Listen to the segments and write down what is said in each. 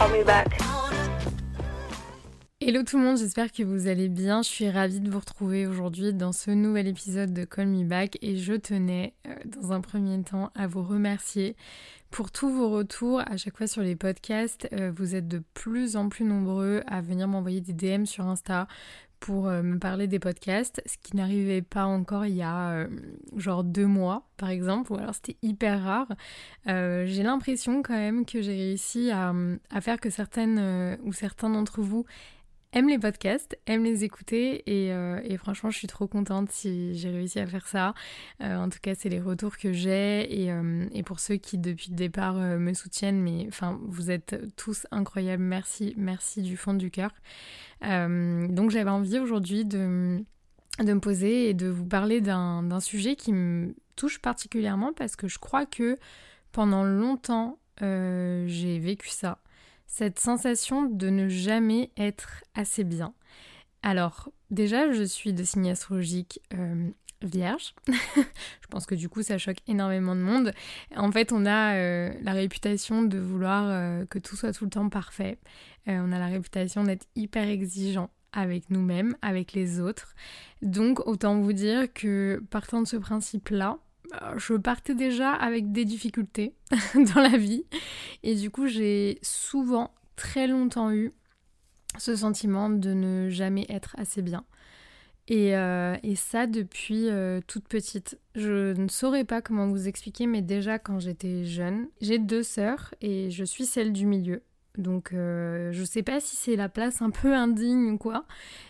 Call me back. Hello tout le monde, j'espère que vous allez bien. Je suis ravie de vous retrouver aujourd'hui dans ce nouvel épisode de Call Me Back et je tenais euh, dans un premier temps à vous remercier pour tous vos retours à chaque fois sur les podcasts. Euh, vous êtes de plus en plus nombreux à venir m'envoyer des DM sur Insta pour euh, me parler des podcasts, ce qui n'arrivait pas encore il y a euh, genre deux mois par exemple, ou alors c'était hyper rare. Euh, j'ai l'impression quand même que j'ai réussi à, faire que certaines ou certains d'entre vous aiment les podcasts, aiment les écouter et, euh, et franchement je suis trop contente si j'ai réussi à faire ça. Euh, en tout cas c'est les retours que j'ai et, euh, et pour ceux qui depuis le départ me soutiennent, mais enfin vous êtes tous incroyables, merci, merci du fond du cœur. Donc j'avais envie aujourd'hui de, de me poser et de vous parler d'un sujet qui me touche particulièrement parce que je crois que pendant longtemps j'ai vécu ça cette sensation de ne jamais être assez bien. Alors, déjà, je suis de signe astrologique euh, vierge. je pense que du coup, ça choque énormément de monde. En fait, on a euh, la réputation de vouloir euh, que tout soit tout le temps parfait. On a la réputation d'être hyper exigeant avec nous-mêmes, avec les autres. Donc, autant vous dire que partant de ce principe-là, je partais déjà avec des difficultés dans la vie. Et du coup, j'ai souvent, très longtemps eu ce sentiment de ne jamais être assez bien. Et, euh, ça depuis euh, toute petite. Je ne saurais pas comment vous expliquer, mais déjà quand j'étais jeune, j'ai deux sœurs et je suis celle du milieu. Donc euh, je sais pas si c'est la place un peu indigne ou quoi,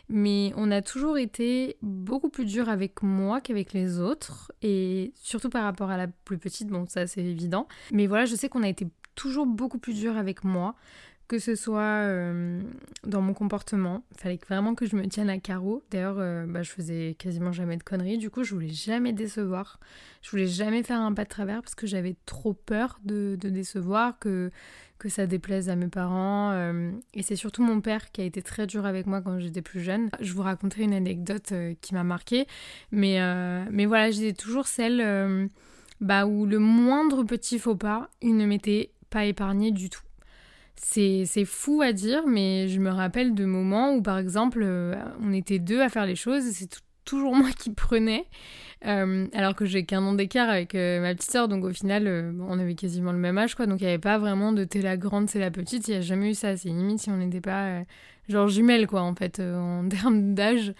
mais on a toujours été beaucoup plus dur avec moi qu'avec les autres, et surtout par rapport à la plus petite, bon ça c'est évident. Mais voilà, je sais qu'on a été toujours beaucoup plus dur avec moi, que ce soit euh, dans mon comportement, il fallait vraiment que je me tienne à carreau. D'ailleurs, euh, bah, je faisais quasiment jamais de conneries, du coup je voulais jamais décevoir, je voulais jamais faire un pas de travers parce que j'avais trop peur de, décevoir, que ça déplaise à mes parents. euh, et c'est surtout mon père qui a été très dur avec moi quand j'étais plus jeune. Je vous raconterai une anecdote qui m'a marquée. Mais, voilà, j'étais toujours celle bah, où le moindre petit faux pas, il ne m'était pas épargné du tout. C'est fou à dire, mais je me rappelle de moments où, par exemple, euh, on était deux à faire les choses et c'est tou- toujours moi qui prenais. Euh, alors que j'ai qu'un an d'écart avec euh, ma petite sœur, donc au final, euh, on avait quasiment le même âge, quoi. Donc il n'y avait pas vraiment de t'es la grande, c'est la petite. Il n'y a jamais eu ça. C'est limite si on n'était pas genre jumelles, quoi, en fait, en termes d'âge.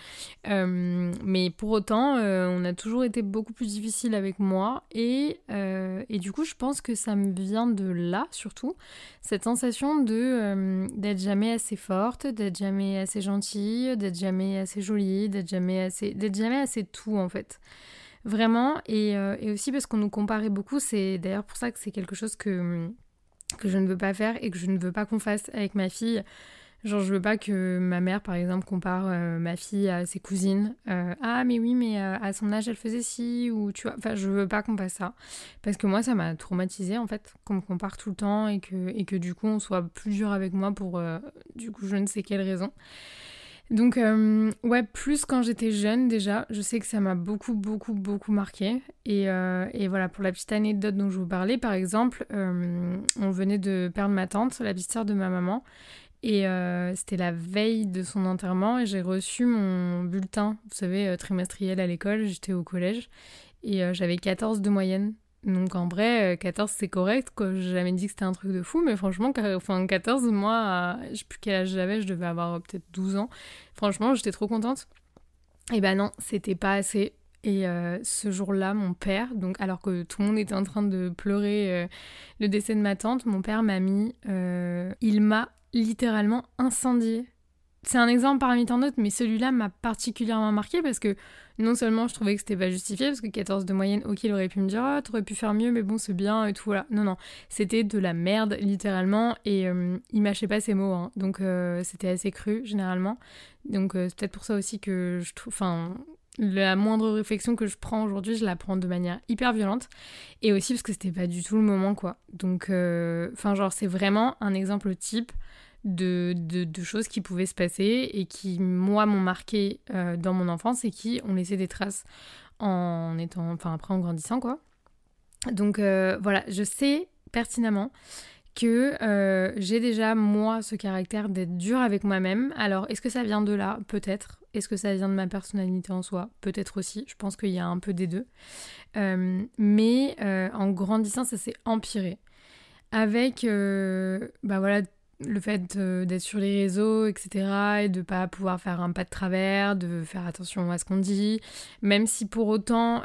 Mais pour autant, on a toujours été beaucoup plus difficile avec moi. Et, et du coup, je pense que ça me vient de là, surtout. Cette sensation de d'être jamais assez forte, d'être jamais assez gentille, d'être jamais assez jolie, d'être jamais assez, d'être jamais assez tout, en fait. Vraiment, et, euh, et aussi parce qu'on nous comparait beaucoup, c'est d'ailleurs pour ça que c'est quelque chose que, que je ne veux pas faire et que je ne veux pas qu'on fasse avec ma fille. Genre, je veux pas que ma mère, par exemple, compare euh, ma fille à ses cousines. Euh, ah, mais oui, mais à son âge, elle faisait ci, ou tu vois. Enfin, je veux pas qu'on fasse ça. Parce que moi, ça m'a traumatisée, en fait, qu'on me compare tout le temps et que, et que du coup, on soit plus dur avec moi pour, du coup, je ne sais quelle raison. Donc, euh, ouais, plus quand j'étais jeune déjà, je sais que ça m'a beaucoup, beaucoup, beaucoup marqué. Et, euh, et voilà, pour la petite anecdote dont je vous parlais, par exemple, euh, on venait de perdre ma tante, la petite sœur de ma maman. Et c'était la veille de son enterrement et j'ai reçu mon bulletin, vous savez, trimestriel à l'école, j'étais au collège. Et j'avais 14 de moyenne. Donc en vrai, euh, 14 c'est correct, quoi. J'ai jamais dit que c'était un truc de fou, mais franchement, enfin, 14, moi, à- je sais plus quel âge j'avais, je devais avoir euh, peut-être 12 ans. Franchement, j'étais trop contente. Et ben non, c'était pas assez. Et euh, ce jour-là, mon père, donc alors que tout le monde était en train de pleurer euh, le décès de ma tante, mon père m'a mis, euh, il m'a littéralement incendié. C'est un exemple parmi tant d'autres, mais celui-là m'a particulièrement marqué parce que non seulement je trouvais que c'était pas justifié, parce que 14 de moyenne, ok, il aurait pu me dire, oh, t'aurais pu faire mieux, mais bon, c'est bien et tout, voilà. Non, non, c'était de la merde, littéralement, et il mâchait pas ses mots, hein. donc c'était assez cru, généralement. Donc c'est peut-être pour ça aussi que je trouve, enfin, la moindre réflexion que je prends aujourd'hui, je la prends de manière hyper violente. Et aussi parce que c'était pas du tout le moment, quoi. Donc, euh, enfin, genre, c'est vraiment un exemple type de, choses qui pouvaient se passer et qui, moi, m'ont marqué euh, dans mon enfance et qui ont laissé des traces en étant, enfin, après en grandissant, quoi. Donc, euh, voilà, je sais pertinemment que j'ai déjà, moi, ce caractère d'être dur avec moi-même. Alors, est-ce que ça vient de là? Peut-être. Est-ce que ça vient de ma personnalité en soi? Peut-être aussi. Je pense qu'il y a un peu des deux. Euh, mais euh, en grandissant, ça s'est empiré. Avec euh, bah voilà, le fait d'être sur les réseaux, etc. Et de pas pouvoir faire un pas de travers, de faire attention à ce qu'on dit. Même si pour autant,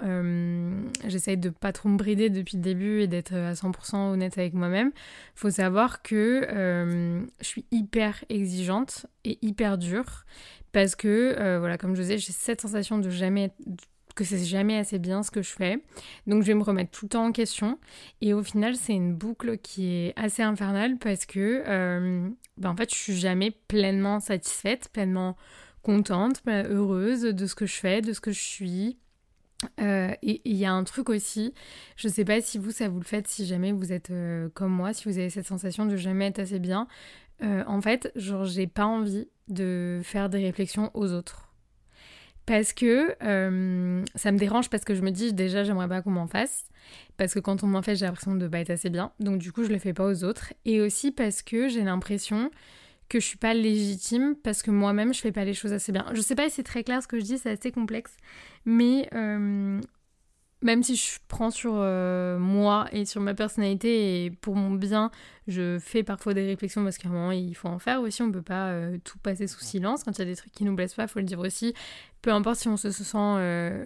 j'essaye de pas trop me brider depuis le début et d'être à 100% honnête avec moi-même. Faut savoir que je suis hyper exigeante et hyper dure parce que, euh, voilà, comme je disais, j'ai cette sensation de jamais que c'est jamais assez bien ce que je fais. Donc je vais me remettre tout le temps en question. Et au final, c'est une boucle qui est assez infernale parce que, euh, ben, en fait, je suis jamais pleinement satisfaite, pleinement contente, heureuse de ce que je fais, de ce que je suis. Euh, et il y a un truc aussi, je sais pas si vous ça vous le faites, si jamais vous êtes comme moi, si vous avez cette sensation de jamais être assez bien. en fait, genre j'ai pas envie de faire des réflexions aux autres. Parce que euh, ça me dérange parce que je me dis déjà j'aimerais pas qu'on m'en fasse. Parce que quand on m'en fait j'ai l'impression de pas être assez bien. Donc du coup je le fais pas aux autres. Et aussi parce que j'ai l'impression que je suis pas légitime parce que moi-même je fais pas les choses assez bien. Je sais pas si c'est très clair ce que je dis, c'est assez complexe. Mais euh, même si je prends sur euh, moi et sur ma personnalité et pour mon bien, je fais parfois des réflexions parce qu'à un moment il faut en faire aussi, on peut pas euh, tout passer sous silence. Quand il y a des trucs qui nous blessent pas, faut le dire aussi. Peu importe si on se sent, euh,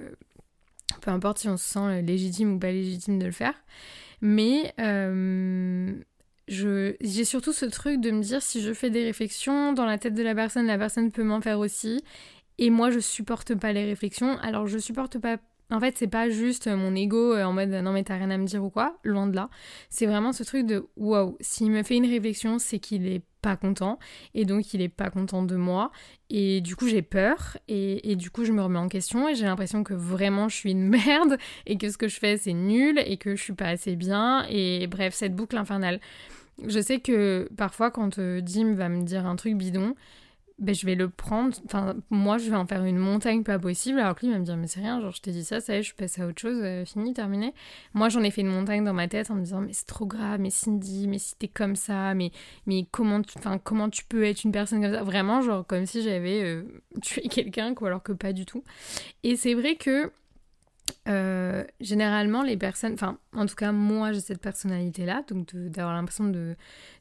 peu importe si on se sent légitime ou pas légitime de le faire. Mais j'ai surtout ce truc de me dire si je fais des réflexions dans la tête de la personne, la personne peut m'en faire aussi. Et moi, je supporte pas les réflexions. Alors, je supporte pas en fait, c'est pas juste mon ego euh, en mode non mais t'as rien à me dire ou quoi, loin de là. C'est vraiment ce truc de wow, s'il me fait une réflexion, c'est qu'il est pas content et donc il est pas content de moi et du coup j'ai peur et, du coup je me remets en question et j'ai l'impression que vraiment je suis une merde et que ce que je fais c'est nul et que je suis pas assez bien et bref cette boucle infernale. Je sais que parfois quand euh, Dim va me dire un truc bidon, ben, je vais le prendre, enfin, moi, je vais en faire une montagne pas possible, alors que lui, il va me dire, mais c'est rien, genre, je t'ai dit ça, ça y est, je passe à autre chose, euh, fini, terminé. Moi, j'en ai fait une montagne dans ma tête en me disant, mais c'est trop grave, mais Cindy, mais si t'es comme ça, mais, mais comment, tu, comment tu peux être une personne comme ça? Vraiment, genre, comme si j'avais euh, tué quelqu'un, quoi, alors que pas du tout. Et c'est vrai que euh, généralement, les personnes, enfin, en tout cas, moi, j'ai cette personnalité-là, donc d'avoir l'impression de,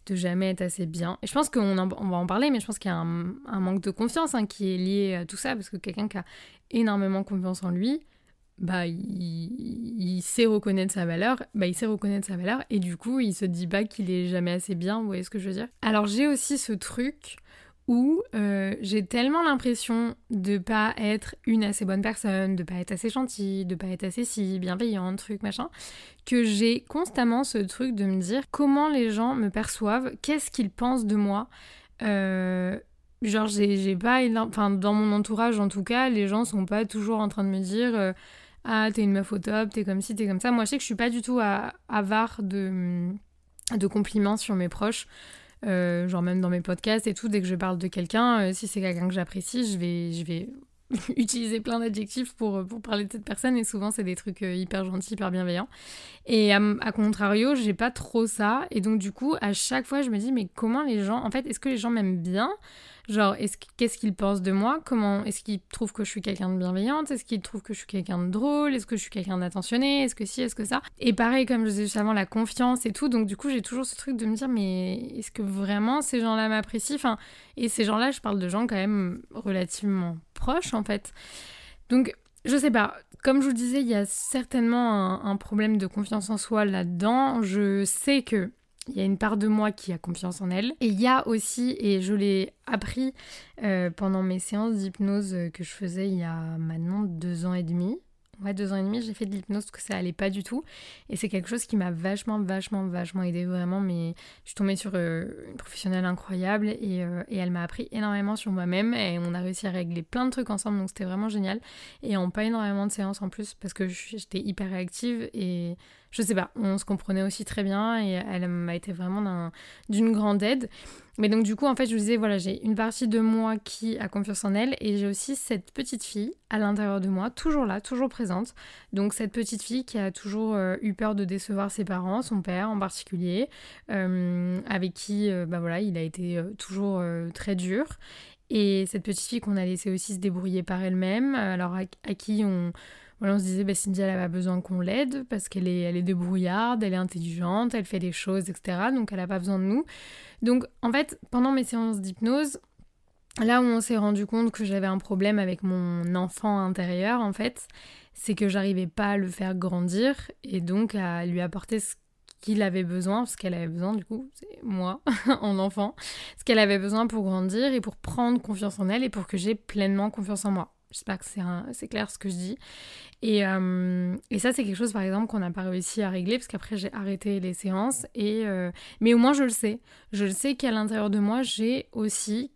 de jamais être assez bien. Et je pense qu'on on va en parler, mais je pense qu'il y a un, manque de confiance hein, qui est lié à tout ça, parce que quelqu'un qui a énormément confiance en lui, bah, il, sait reconnaître sa valeur, bah, il sait reconnaître sa valeur, et du coup, il se dit pas qu'il est jamais assez bien, vous voyez ce que je veux dire? Alors, j'ai aussi ce truc où euh, j'ai tellement l'impression de pas être une assez bonne personne, de pas être assez gentille, de pas être assez si bienveillante, truc machin, que j'ai constamment ce truc de me dire comment les gens me perçoivent, qu'est-ce qu'ils pensent de moi. Euh, genre j'ai pas, dans mon entourage en tout cas, les gens sont pas toujours en train de me dire euh, ah t'es une meuf au top, t'es comme ci, t'es comme ça. Moi je sais que je suis pas du tout avare de de compliments sur mes proches. Euh, genre même dans mes podcasts et tout, dès que je parle de quelqu'un, euh, si c'est quelqu'un que j'apprécie, je vais, je vais utiliser plein d'adjectifs pour, pour parler de cette personne et souvent c'est des trucs euh, hyper gentils, hyper bienveillants. Et à, à contrario, j'ai pas trop ça. Et donc du coup, à chaque fois, je me dis mais comment les gens, en fait, est-ce que les gens m'aiment bien? Genre, qu'est-ce qu'ils pensent de moi? Comment Est-ce qu'ils trouvent que je suis quelqu'un de bienveillante? Est-ce qu'ils trouvent que je suis quelqu'un de drôle? Est-ce que je suis quelqu'un d'attentionné? Est-ce que si Est-ce que ça? Et pareil, comme je disais juste avant, la confiance et tout. Donc du coup, j'ai toujours ce truc de me dire, mais est-ce que vraiment ces gens-là m'apprécient? Enfin, Et ces gens-là, je parle de gens quand même relativement en fait. Donc je sais pas, comme je vous disais, il y a certainement un, problème de confiance en soi là-dedans. Je sais que il y a une part de moi qui a confiance en elle. Et il y a aussi, et je l'ai appris euh, pendant mes séances d'hypnose que je faisais il y a maintenant deux ans et demi, ouais, deux ans et demi, j'ai fait de l'hypnose parce que ça allait pas du tout. Et c'est quelque chose qui m'a vachement, vachement, vachement aidé vraiment. Mais je suis tombée sur euh, une professionnelle incroyable et, euh, et elle m'a appris énormément sur moi-même et on a réussi à régler plein de trucs ensemble. Donc c'était vraiment génial. Et en pas énormément de séances en plus parce que j'étais hyper réactive et je sais pas, on se comprenait aussi très bien et elle m'a été vraiment d'une grande aide. Mais donc du coup, en fait, je vous disais, voilà, j'ai une partie de moi qui a confiance en elle et j'ai aussi cette petite fille à l'intérieur de moi, toujours là, toujours présente. Donc cette petite fille qui a toujours euh, eu peur de décevoir ses parents, son père en particulier, euh, avec qui, euh, bah voilà, il a été toujours très dur. Et cette petite fille qu'on a laissé aussi se débrouiller par elle-même, alors à qui on on se disait, bah, Cindy, elle a besoin qu'on l'aide parce qu'elle est, elle est débrouillarde, elle est intelligente, elle fait des choses, etc. Donc elle n'a pas besoin de nous. Donc en fait, pendant mes séances d'hypnose, là où on s'est rendu compte que j'avais un problème avec mon enfant intérieur, en fait, c'est que j'arrivais pas à le faire grandir et donc à lui apporter ce qu'il avait besoin, ce qu'elle avait besoin du coup, c'est moi en enfant, ce qu'elle avait besoin pour grandir et pour prendre confiance en elle et pour que j'ai pleinement confiance en moi. J'espère que c'est clair ce que je dis. Et, euh, et ça, c'est quelque chose, par exemple, qu'on n'a pas réussi à régler, parce qu'après, j'ai arrêté les séances. Et, euh, mais au moins, je le sais. Je le sais qu'à l'intérieur de moi, j'ai aussi,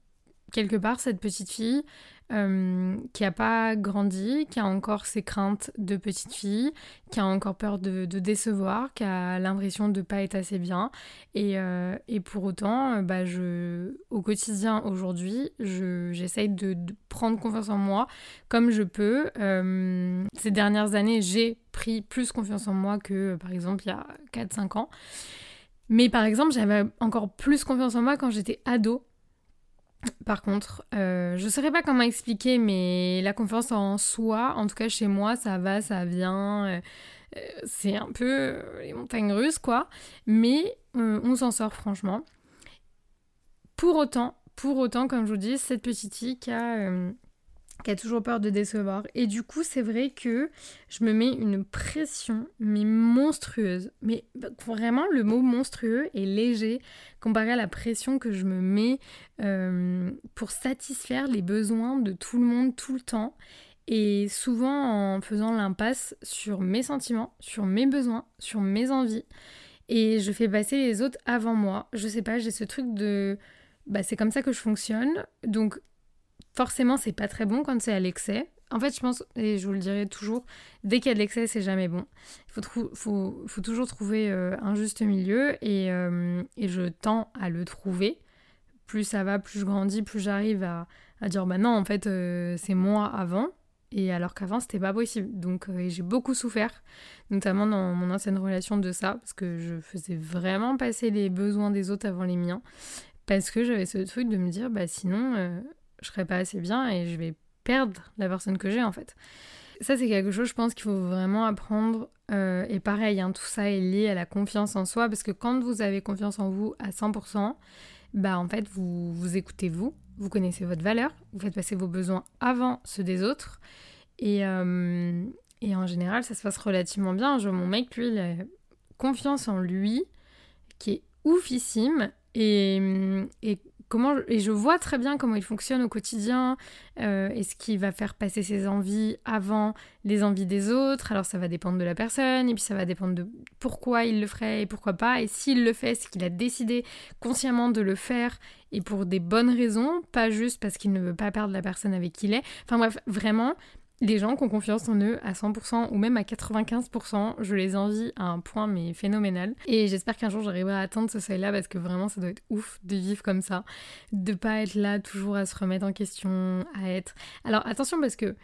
quelque part, cette petite fille euh, qui n'a pas grandi, qui a encore ses craintes de petite fille, qui a encore peur de, décevoir, qui a l'impression de ne pas être assez bien. Et, euh, pour autant, euh, bah, au quotidien, aujourd'hui, j'essaye de, prendre confiance en moi comme je peux. ces dernières années, j'ai pris plus confiance en moi que, par exemple, il y a 4-5 ans. Mais par exemple, j'avais encore plus confiance en moi quand j'étais ado. Par contre, euh, je ne saurais pas comment expliquer, mais la confiance en soi, en tout cas chez moi, ça va, ça vient. Euh, euh, c'est un peu les montagnes russes, quoi. Mais on s'en sort, franchement. Pour autant, pour autant, comme je vous dis, cette petite fille a qui a toujours peur de décevoir. Et du coup, c'est vrai que je me mets une pression, mais monstrueuse. Mais vraiment, le mot monstrueux est léger comparé à la pression que je me mets euh, pour satisfaire les besoins de tout le monde tout le temps. Et souvent en faisant l'impasse sur mes sentiments, sur mes besoins, sur mes envies. Et je fais passer les autres avant moi. Je sais pas, j'ai ce truc de... Bah, c'est comme ça que je fonctionne. Donc Forcément, c'est pas très bon quand c'est à l'excès. En fait, je pense, et je vous le dirai toujours, dès qu'il y a de l'excès, c'est jamais bon. Il faut, toujours trouver euh, un juste milieu euh, et, je tends à le trouver. Plus ça va, plus je grandis, plus j'arrive à, dire bah non, en fait, euh, c'est moi avant. Et alors qu'avant, c'était pas possible. Donc, j'ai beaucoup souffert, notamment dans mon ancienne relation de ça, parce que je faisais vraiment passer les besoins des autres avant les miens. Parce que j'avais ce truc de me dire, bah sinon, je serai pas assez bien et je vais perdre la personne que j'ai en fait. Ça c'est quelque chose je pense qu'il faut vraiment apprendre euh, et pareil hein, tout ça est lié à la confiance en soi parce que quand vous avez confiance en vous à 100% bah en fait vous vous écoutez vous, vous connaissez votre valeur, vous faites passer vos besoins avant ceux des autres et, euh, et en général ça se passe relativement bien. Mon mec lui il a confiance en lui qui est oufissime et et je vois très bien comment il fonctionne au quotidien euh, et ce qui va faire passer ses envies avant les envies des autres. Alors ça va dépendre de la personne et puis ça va dépendre de pourquoi il le ferait et pourquoi pas. Et s'il le fait, c'est qu'il a décidé consciemment de le faire et pour des bonnes raisons, pas juste parce qu'il ne veut pas perdre la personne avec qui il est. Enfin bref, vraiment, les gens qui ont confiance en eux à 100% ou même à 95%, je les envie à un point mais phénoménal. Et j'espère qu'un jour j'arriverai à atteindre ce seuil-là parce que vraiment ça doit être ouf de vivre comme ça, de pas être là toujours à se remettre en question, à être. Alors attention parce que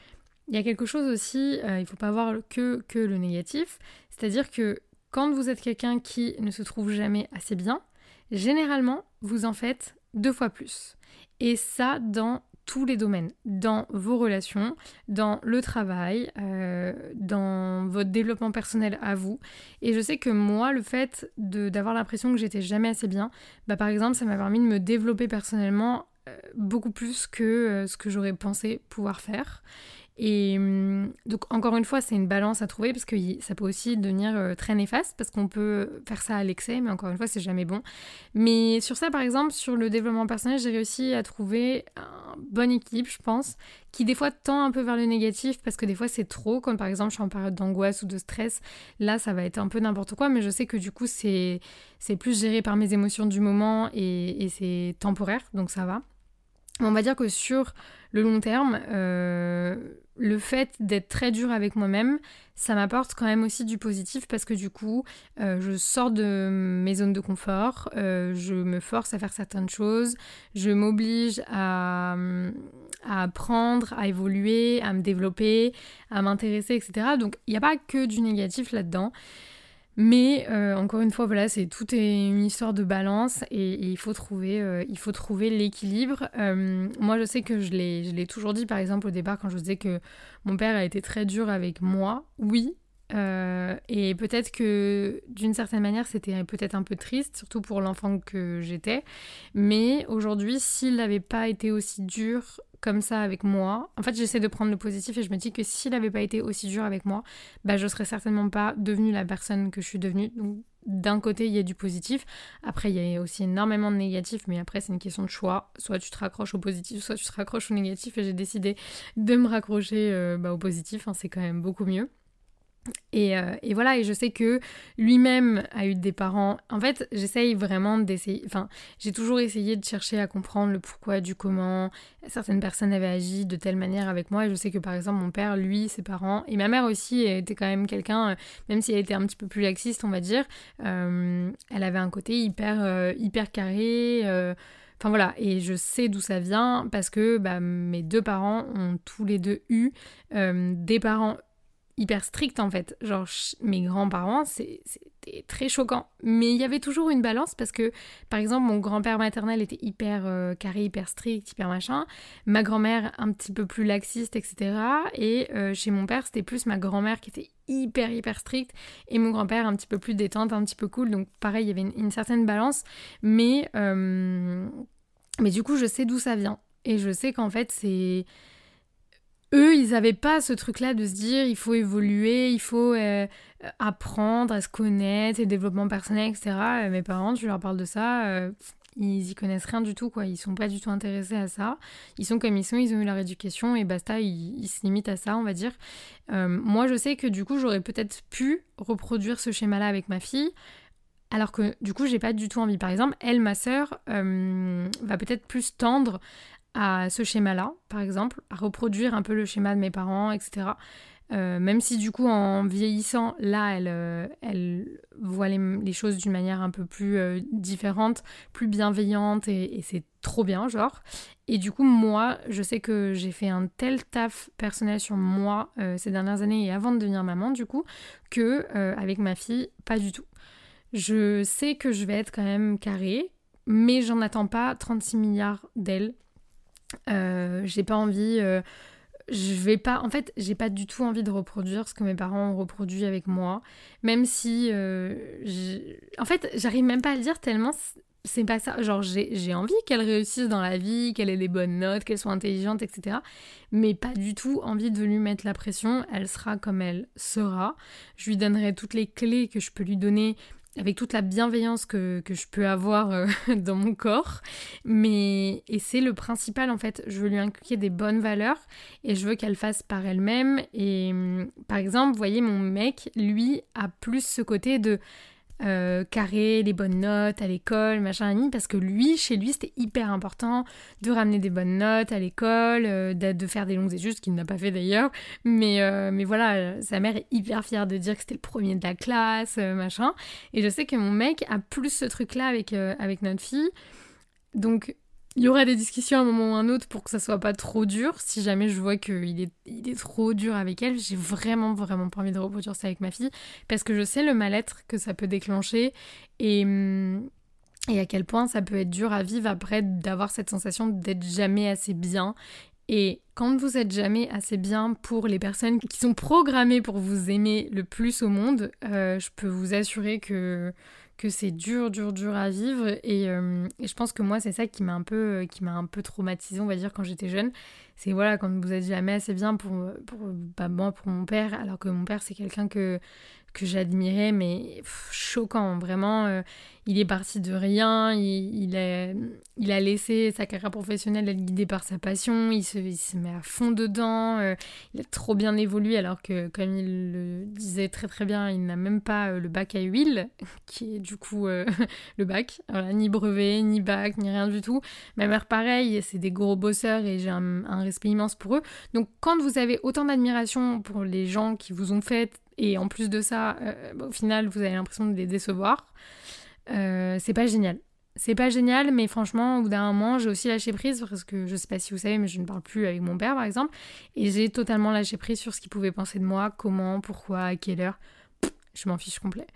il y a quelque chose aussi, euh, il faut pas voir que, que le négatif, c'est-à-dire que quand vous êtes quelqu'un qui ne se trouve jamais assez bien, généralement vous en faites deux fois plus. Et ça dans tous les domaines, dans vos relations, dans le travail, euh, dans votre développement personnel à vous. Et je sais que moi, le fait d'avoir l'impression que j'étais jamais assez bien, bah, par exemple, ça m'a permis de me développer personnellement euh, beaucoup plus que euh, ce que j'aurais pensé pouvoir faire. Et hum, donc encore une fois, c'est une balance à trouver parce que ça peut aussi devenir euh, très néfaste parce qu'on peut faire ça à l'excès, mais encore une fois, c'est jamais bon. Mais sur ça, par exemple, sur le développement personnel, j'ai réussi à trouver un bon équilibre, je pense, qui des fois tend un peu vers le négatif parce que des fois c'est trop, comme par exemple je suis en période d'angoisse ou de stress, là ça va être un peu n'importe quoi, mais je sais que du coup c'est plus géré par mes émotions du moment et, et c'est temporaire, donc ça va. On va dire que sur le long terme, euh, le fait d'être très dur avec moi-même, ça m'apporte quand même aussi du positif parce que du coup, euh, je sors de mes zones de confort, euh, je me force à faire certaines choses, je m'oblige à, à, apprendre, à évoluer, à me développer, à m'intéresser, etc. Donc il n'y a pas que du négatif là-dedans. Mais euh, encore une fois, voilà, c'est tout est une histoire de balance et, il faut trouver, euh, il faut trouver l'équilibre. Euh, moi, je sais que je l'ai, je l'ai toujours dit, par exemple, au départ, quand je disais que mon père a été très dur avec moi. Oui, et peut-être que d'une certaine manière c'était peut-être un peu triste, surtout pour l'enfant que j'étais. Mais aujourd'hui, s'il n'avait pas été aussi dur comme ça avec moi. En fait, j'essaie de prendre le positif et je me dis que s'il n'avait pas été aussi dur avec moi, bah, je serais certainement pas devenue la personne que je suis devenue. Donc, d'un côté, il y a du positif. Après, il y a aussi énormément de négatif, mais après, c'est une question de choix. Soit tu te raccroches au positif, soit tu te raccroches au négatif. Et j'ai décidé de me raccrocher euh, bah, au positif. Hein, c'est quand même beaucoup mieux. Euh, et, voilà, et je sais que lui-même a eu des parents. En fait, j'essaye vraiment d'essayer. Enfin, j'ai toujours essayé de chercher à comprendre le pourquoi du comment. Certaines personnes avaient agi de telle manière avec moi. Et je sais que par exemple, mon père, lui, ses parents, et ma mère aussi, était quand même quelqu'un, euh, même si elle était un petit peu plus laxiste, on va dire, euh, elle avait un côté hyper, hyper carré. Enfin voilà, et je sais d'où ça vient parce que bah, mes deux parents ont tous les deux eu des parents hyper strict en fait. Genre mes grands-parents, c'était très choquant. Mais il y avait toujours une balance parce que par exemple mon grand-père maternel était hyper euh, carré, hyper strict, hyper machin. Ma grand-mère un petit peu plus laxiste, etc. Et euh, chez mon père c'était plus ma grand-mère qui était hyper hyper stricte et mon grand-père un petit peu plus détente, un petit peu cool. Donc pareil, il y avait une, certaine balance. Mais, euh, mais du coup je sais d'où ça vient. Et je sais qu'en fait c'est eux, ils n'avaient pas ce truc-là de se dire il faut évoluer, il faut euh, apprendre à se connaître, et développement personnel, etc. Euh, mes parents, tu leur parles de ça, euh, ils y connaissent rien du tout, quoi. Ils sont pas du tout intéressés à ça. Ils sont comme ils sont, ils ont eu leur éducation et basta, ils, se limitent à ça, on va dire. moi, je sais que du coup, j'aurais peut-être pu reproduire ce schéma-là avec ma fille. Alors que du coup, j'ai pas du tout envie. Par exemple, elle, ma sœur, va peut-être plus tendre à ce schéma-là, par exemple, à reproduire un peu le schéma de mes parents, etc. Euh, même si du coup en vieillissant, là, elle, euh, voit les, choses d'une manière un peu plus euh, différente, plus bienveillante, et, c'est trop bien, genre. Et du coup, moi, je sais que j'ai fait un tel taf personnel sur moi ces dernières années et avant de devenir maman, du coup, que avec ma fille, pas du tout. Je sais que je vais être quand même carrée, mais j'en attends pas 36 milliards d'elle j'ai pas envie. Euh, je vais pas. En fait, j'ai pas du tout envie de reproduire ce que mes parents ont reproduit avec moi. Même si. Euh, en fait, j'arrive même pas à le dire tellement c'est pas ça. Genre, j'ai envie qu'elle réussisse dans la vie, qu'elle ait des bonnes notes, qu'elle soit intelligente, etc. Mais pas du tout envie de lui mettre la pression. Elle sera comme elle sera. Je lui donnerai toutes les clés que je peux lui donner avec toute la bienveillance que, je peux avoir euh, dans mon corps. Mais, et c'est le principal en fait. Je veux lui inculquer des bonnes valeurs et je veux qu'elle fasse par elle-même. Et hum, par exemple, vous voyez, mon mec, lui, a plus ce côté de euh, carré, les bonnes notes à l'école, machin, parce que lui, chez lui, c'était hyper important de ramener des bonnes notes à l'école, euh, de, faire des longues études, ce qu'il n'a pas fait d'ailleurs. Mais, euh, mais voilà, sa mère est hyper fière de dire que c'était le premier de la classe, machin. Et je sais que mon mec a plus ce truc-là avec, avec notre fille. Donc il y aura des discussions à un moment ou un autre pour que ça soit pas trop dur. Si jamais je vois qu'il est, trop dur avec elle, j'ai vraiment, vraiment pas envie de reproduire ça avec ma fille. Parce que je sais le mal-être que ça peut déclencher et, et à quel point ça peut être dur à vivre après d'avoir cette sensation d'être jamais assez bien. Et quand vous êtes jamais assez bien pour les personnes qui sont programmées pour vous aimer le plus au monde, euh, je peux vous assurer que que c'est dur, dur, dur à vivre. Et, et je pense que moi, c'est ça qui m'a un peu, qui m'a un peu traumatisée, on va dire, quand j'étais jeune. C'est voilà, quand vous êtes jamais assez bien pour, pour, bah, moi, pour mon père, alors que mon père, c'est quelqu'un que que j'admirais, mais choquant, vraiment. Euh, il est parti de rien, il, a, il a laissé sa carrière professionnelle être guidée par sa passion, il se, il se met à fond dedans, euh, il a trop bien évolué alors que, comme il le disait très très bien, il n'a même pas euh, le bac à huile, qui est du coup le bac, ni brevet, ni bac, ni rien du tout. Ma mère pareil, c'est des gros bosseurs et j'ai un, respect immense pour eux. Donc quand vous avez autant d'admiration pour les gens qui vous ont fait et en plus de ça, euh, au final, vous avez l'impression de les décevoir. Euh, c'est pas génial. C'est pas génial, mais franchement, au bout d'un moment, j'ai aussi lâché prise parce que je sais pas si vous savez, mais je ne parle plus avec mon père, par exemple. Et j'ai totalement lâché prise sur ce qu'il pouvait penser de moi, comment, pourquoi, à quelle heure. je m'en fiche complet.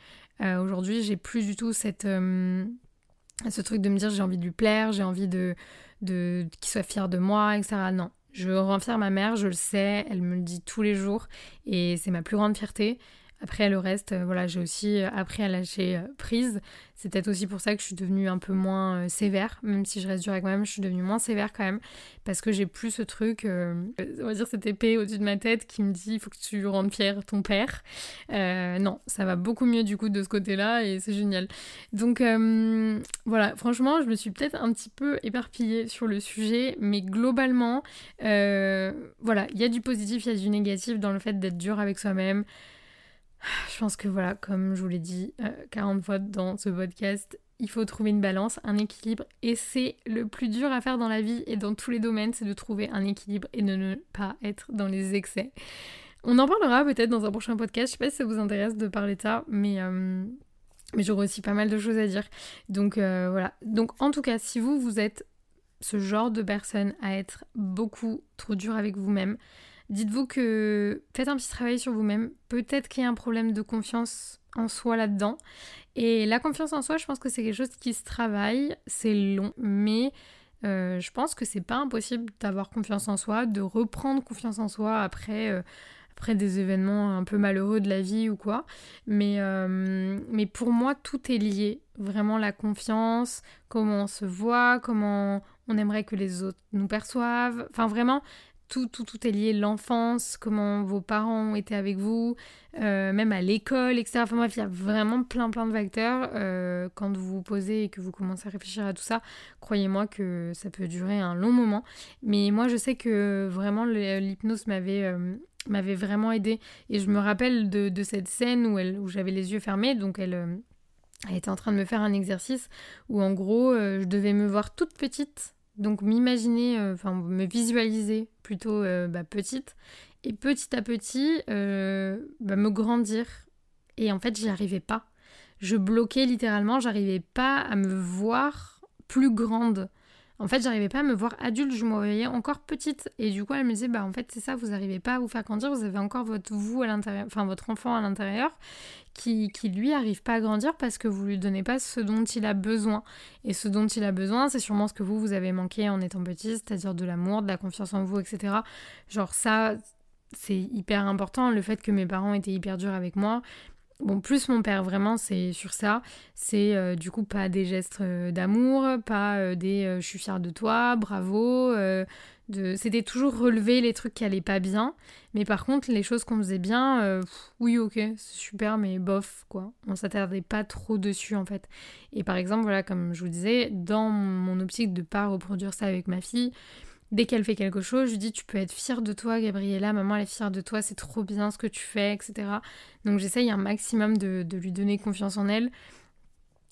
Euh, aujourd'hui, j'ai plus du tout cette, ce truc de me dire j'ai envie de lui plaire, j'ai envie de, de qu'il soit fier de moi, etc. Non, je rends ma mère, je le sais, elle me le dit tous les jours et c'est ma plus grande fierté. Après le reste, euh, voilà, j'ai aussi euh, appris à lâcher euh, prise. C'est peut-être aussi pour ça que je suis devenue un peu moins sévère, même si je reste dure avec moi-même, je suis devenue moins sévère quand même, parce que j'ai plus ce truc, on va dire cette épée au-dessus de ma tête qui me dit il faut que tu rendes fier ton père. non, ça va beaucoup mieux du coup de ce côté-là et c'est génial. Donc voilà, franchement, je me suis peut-être un petit peu éparpillée sur le sujet, mais globalement, voilà, il y a du positif, il y a du négatif dans le fait d'être dur avec soi-même. Je pense que voilà, comme je vous l'ai dit 40 euh, fois dans ce podcast, il faut trouver une balance, un équilibre. Et c'est le plus dur à faire dans la vie et dans tous les domaines, c'est de trouver un équilibre et de ne pas être dans les excès. On en parlera peut-être dans un prochain podcast. Je sais pas si ça vous intéresse de parler de ça, mais, euh, mais j'aurai aussi pas mal de choses à dire. Donc euh, voilà. Donc en tout cas, si vous, vous êtes ce genre de personne à être beaucoup trop dur avec vous-même, Dites-vous que faites un petit travail sur vous-même. Peut-être qu'il y a un problème de confiance en soi là-dedans. Et la confiance en soi, je pense que c'est quelque chose qui se travaille. C'est long, mais euh, je pense que c'est pas impossible d'avoir confiance en soi, de reprendre confiance en soi après, euh, après des événements un peu malheureux de la vie ou quoi. Mais, euh, mais pour moi, tout est lié. Vraiment la confiance, comment on se voit, comment on aimerait que les autres nous perçoivent. Enfin vraiment, tout, tout, tout est lié, l'enfance, comment vos parents ont été avec vous, euh, même à l'école, etc. Enfin bref, il y a vraiment plein plein de facteurs. Euh, quand vous vous posez et que vous commencez à réfléchir à tout ça, croyez-moi que ça peut durer un long moment. Mais moi, je sais que vraiment l'hypnose m'avait... Euh, m'avait vraiment aidé et je me rappelle de, cette scène où, où j'avais les yeux fermés donc elle, elle était en train de me faire un exercice où en gros je devais me voir toute petite donc m'imaginer, enfin me visualiser plutôt euh, bah, petite et petit à petit euh, bah, me grandir. Et en fait j'y arrivais pas. Je bloquais littéralement, j'arrivais pas à me voir plus grande. En fait, j'arrivais pas à me voir adulte, je me voyais encore petite. Et du coup, elle me disait, bah en fait, c'est ça, vous n'arrivez pas à vous faire grandir, vous avez encore votre vous à l'intérieur, enfin votre enfant à l'intérieur, qui, qui lui arrive pas à grandir parce que vous lui donnez pas ce dont il a besoin. Et ce dont il a besoin, c'est sûrement ce que vous, vous avez manqué en étant petit, c'est-à-dire de l'amour, de la confiance en vous, etc. Genre ça, c'est hyper important. Le fait que mes parents étaient hyper durs avec moi, Bon, plus mon père, vraiment, c'est sur ça. C'est euh, du coup pas des gestes euh, d'amour, pas euh, des je suis fière de toi, bravo. C'était toujours relever les trucs qui allaient pas bien. Mais par contre, les choses qu'on faisait bien, oui, ok, c'est super, mais bof, quoi. On s'attardait pas trop dessus, en fait. Et par exemple, voilà, comme je vous disais, dans mon optique de pas reproduire ça avec ma fille, Dès qu'elle fait quelque chose, je lui dis tu peux être fière de toi, Gabriella, maman elle est fière de toi, c'est trop bien ce que tu fais, etc. Donc j'essaye un maximum de, lui donner confiance en elle.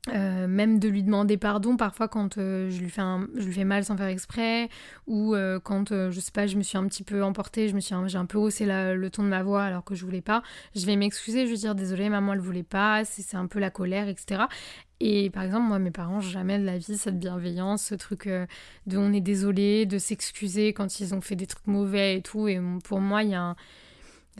Euh, même de lui demander pardon parfois quand euh, je, lui fais je lui fais mal sans faire exprès ou euh, quand je sais pas je me suis un petit peu emportée je me suis j'ai un peu haussé le ton de ma voix alors que je voulais pas je vais m'excuser je vais dire désolé maman elle voulait pas c'est un peu la colère etc et par exemple, moi, mes parents, jamais de la vie cette bienveillance, ce truc de on est désolé, de s'excuser quand ils ont fait des trucs mauvais et tout. Et pour moi, il y a un.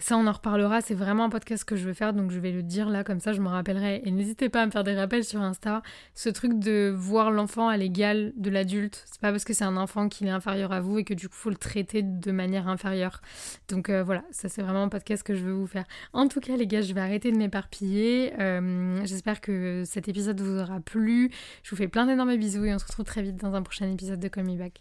Ça, on en reparlera. C'est vraiment un podcast que je veux faire, donc je vais le dire là, comme ça, je me rappellerai. Et n'hésitez pas à me faire des rappels sur Insta. Ce truc de voir l'enfant à l'égal de l'adulte, c'est pas parce que c'est un enfant qu'il est inférieur à vous et que du coup, faut le traiter de manière inférieure. Donc euh, voilà, ça, c'est vraiment un podcast que je veux vous faire. En tout cas, les gars, je vais arrêter de m'éparpiller. Euh, j'espère que cet épisode vous aura plu. Je vous fais plein d'énormes bisous et on se retrouve très vite dans un prochain épisode de Call Me Back.